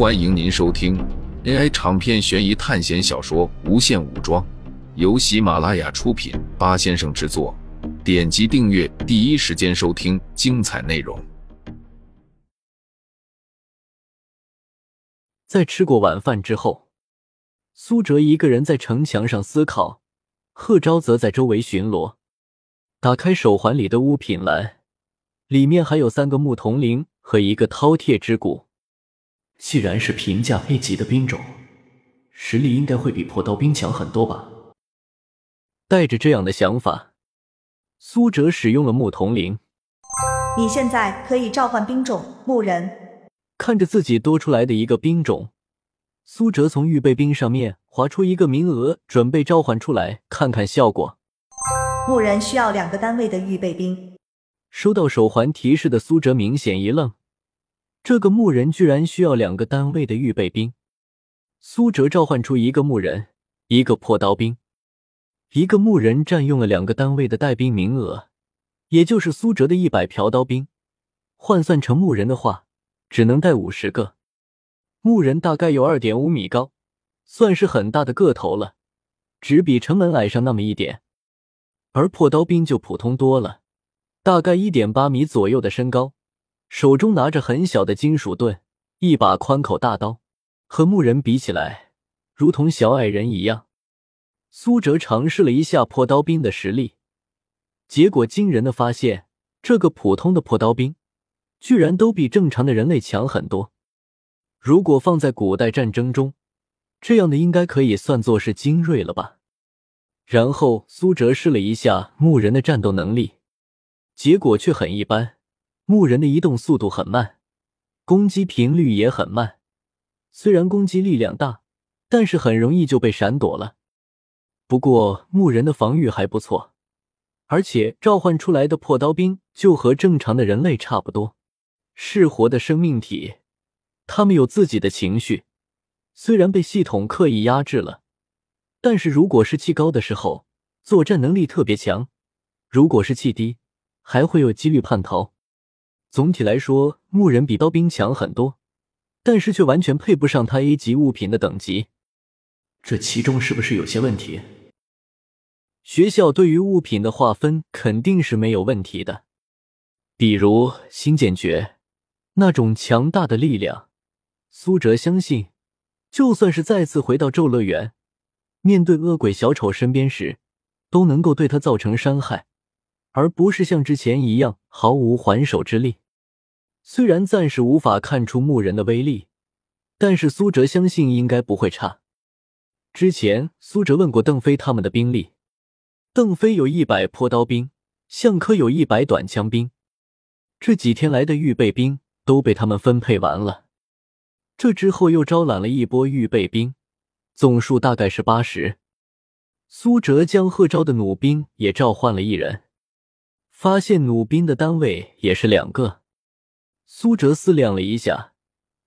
欢迎您收听 AI 长篇悬疑探险小说《无限武装》，由喜马拉雅出品，八先生制作。点击订阅，第一时间收听精彩内容。在吃过晚饭之后，苏哲一个人在城墙上思考，贺昭则在周围巡逻。打开手环里的物品栏，里面还有三个木铜铃和一个饕餮之骨。既然是平价 A 级的兵种，实力应该会比破刀兵强很多吧？带着这样的想法，苏哲使用了牧铜铃。你现在可以召唤兵种牧人。看着自己多出来的一个兵种，苏哲从预备兵上面划出一个名额，准备召唤出来看看效果。牧人需要两个单位的预备兵。收到手环提示的苏哲明显一愣。这个牧人居然需要两个单位的预备兵。苏哲召唤出一个牧人，一个破刀兵。一个牧人占用了两个单位的带兵名额，也就是苏哲的一百朴刀兵。换算成牧人的话，只能带五十个。牧人大概有二点五米高，算是很大的个头了，只比城门矮上那么一点。而破刀兵就普通多了，大概一点八米左右的身高。手中拿着很小的金属盾，一把宽口大刀，和牧人比起来，如同小矮人一样。苏哲尝试了一下破刀兵的实力，结果惊人的发现，这个普通的破刀兵，居然都比正常的人类强很多。如果放在古代战争中，这样的应该可以算作是精锐了吧？然后苏哲试了一下牧人的战斗能力，结果却很一般。牧人的移动速度很慢，攻击频率也很慢。虽然攻击力量大，但是很容易就被闪躲了。不过牧人的防御还不错，而且召唤出来的破刀兵就和正常的人类差不多，是活的生命体。他们有自己的情绪，虽然被系统刻意压制了，但是如果是气高的时候，作战能力特别强；如果是气低，还会有几率叛逃。总体来说，牧人比刀兵强很多，但是却完全配不上他 A 级物品的等级。这其中是不是有些问题？学校对于物品的划分肯定是没有问题的，比如星剑诀那种强大的力量，苏哲相信，就算是再次回到咒乐园，面对恶鬼小丑身边时，都能够对他造成伤害。而不是像之前一样毫无还手之力。虽然暂时无法看出牧人的威力，但是苏哲相信应该不会差。之前苏哲问过邓飞他们的兵力，邓飞有一百破刀兵，向科有一百短枪兵，这几天来的预备兵都被他们分配完了。这之后又招揽了一波预备兵，总数大概是八十。苏哲将贺昭的弩兵也召唤了一人。发现弩兵的单位也是两个，苏哲思量了一下，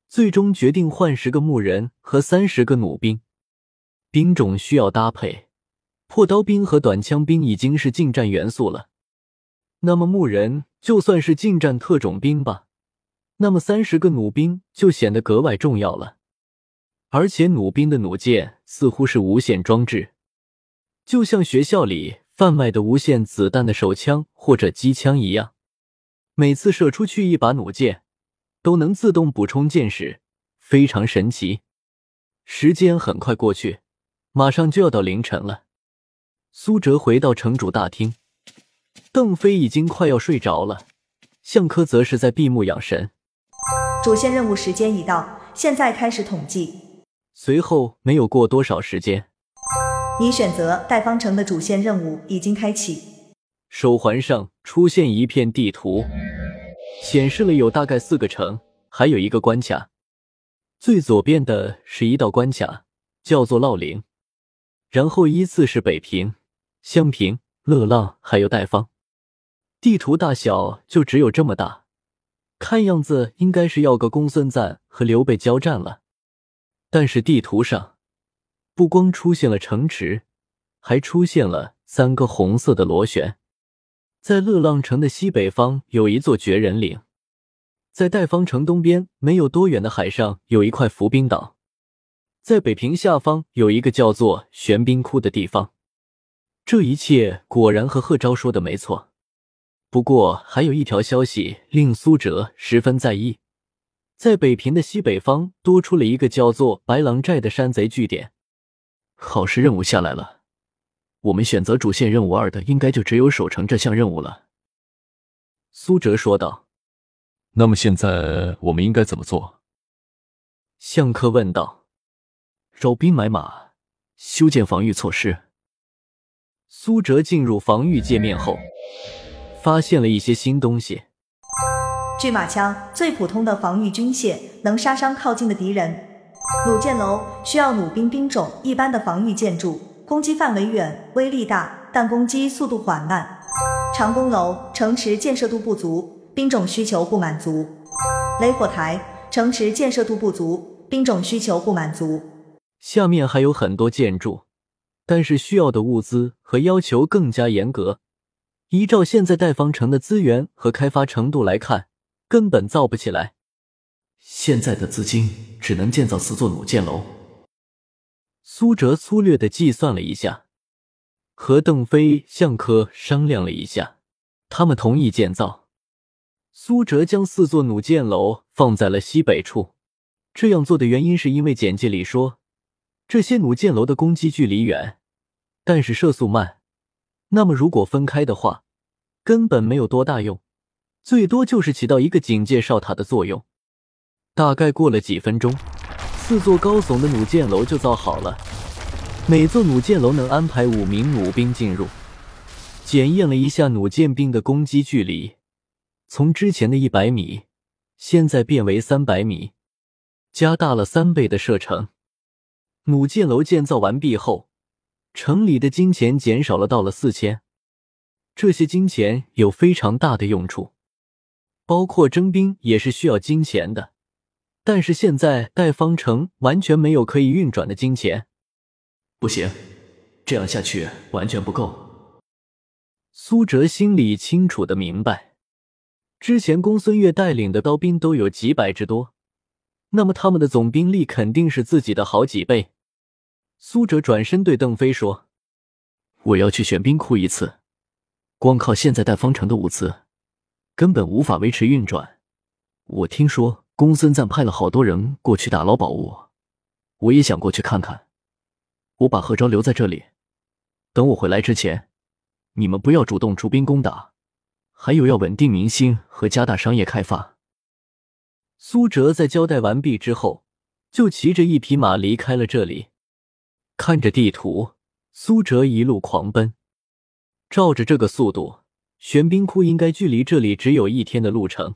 最终决定换十个牧人和三十个弩兵。兵种需要搭配，破刀兵和短枪兵已经是近战元素了，那么牧人就算是近战特种兵吧。那么三十个弩兵就显得格外重要了，而且弩兵的弩箭似乎是无线装置，就像学校里。贩卖的无限子弹的手枪或者机枪一样，每次射出去一把弩箭，都能自动补充箭矢，非常神奇。时间很快过去，马上就要到凌晨了。苏哲回到城主大厅，邓飞已经快要睡着了，向科则是在闭目养神。主线任务时间已到，现在开始统计。随后没有过多少时间。你选择代方城的主线任务已经开启，手环上出现一片地图，显示了有大概四个城，还有一个关卡。最左边的是一道关卡，叫做烙陵，然后依次是北平、襄平、乐浪，还有代方。地图大小就只有这么大，看样子应该是要个公孙瓒和刘备交战了。但是地图上。不光出现了城池，还出现了三个红色的螺旋。在乐浪城的西北方有一座绝人岭，在代方城东边没有多远的海上有一块浮冰岛，在北平下方有一个叫做玄冰窟的地方。这一切果然和贺昭说的没错。不过还有一条消息令苏哲十分在意，在北平的西北方多出了一个叫做白狼寨的山贼据点。考试任务下来了，我们选择主线任务二的，应该就只有守城这项任务了。苏哲说道。那么现在我们应该怎么做？向科问道。招兵买马，修建防御措施。苏哲进入防御界面后，发现了一些新东西。巨马枪，最普通的防御军械，能杀伤靠近的敌人。弩箭楼需要弩兵兵种，一般的防御建筑，攻击范围远，威力大，但攻击速度缓慢。长弓楼城池建设度不足，兵种需求不满足。雷火台城池建设度不足，兵种需求不满足。下面还有很多建筑。但是需要的物资和要求更加严格。依照现在代方城的资源和开发程度来看，根本造不起来。现在的资金只能建造四座弩箭楼。苏哲粗略的计算了一下，和邓飞、向科商量了一下，他们同意建造。苏哲将四座弩箭楼放在了西北处。这样做的原因是因为简介里说。这些弩箭楼的攻击距离远，但是射速慢。那么如果分开的话，根本没有多大用，最多就是起到一个警戒哨塔的作用。大概过了几分钟，四座高耸的弩箭楼就造好了。每座弩箭楼能安排五名弩兵进入。检验了一下弩箭兵的攻击距离，从之前的一百米，现在变为三百米，加大了三倍的射程。弩箭楼建造完毕后，城里的金钱减少了，到了四千。这些金钱有非常大的用处，包括征兵也是需要金钱的。但是现在代方城完全没有可以运转的金钱，不行，这样下去完全不够。苏哲心里清楚的明白，之前公孙越带领的刀兵都有几百之多。那么他们的总兵力肯定是自己的好几倍。苏哲转身对邓飞说：“我要去选兵库一次，光靠现在带方城的物资，根本无法维持运转。我听说公孙瓒派了好多人过去打捞宝物，我也想过去看看。我把贺昭留在这里，等我回来之前，你们不要主动出兵攻打，还有要稳定民心和加大商业开发。”苏哲在交代完毕之后，就骑着一匹马离开了这里。看着地图，苏哲一路狂奔。照着这个速度，玄冰窟应该距离这里只有一天的路程。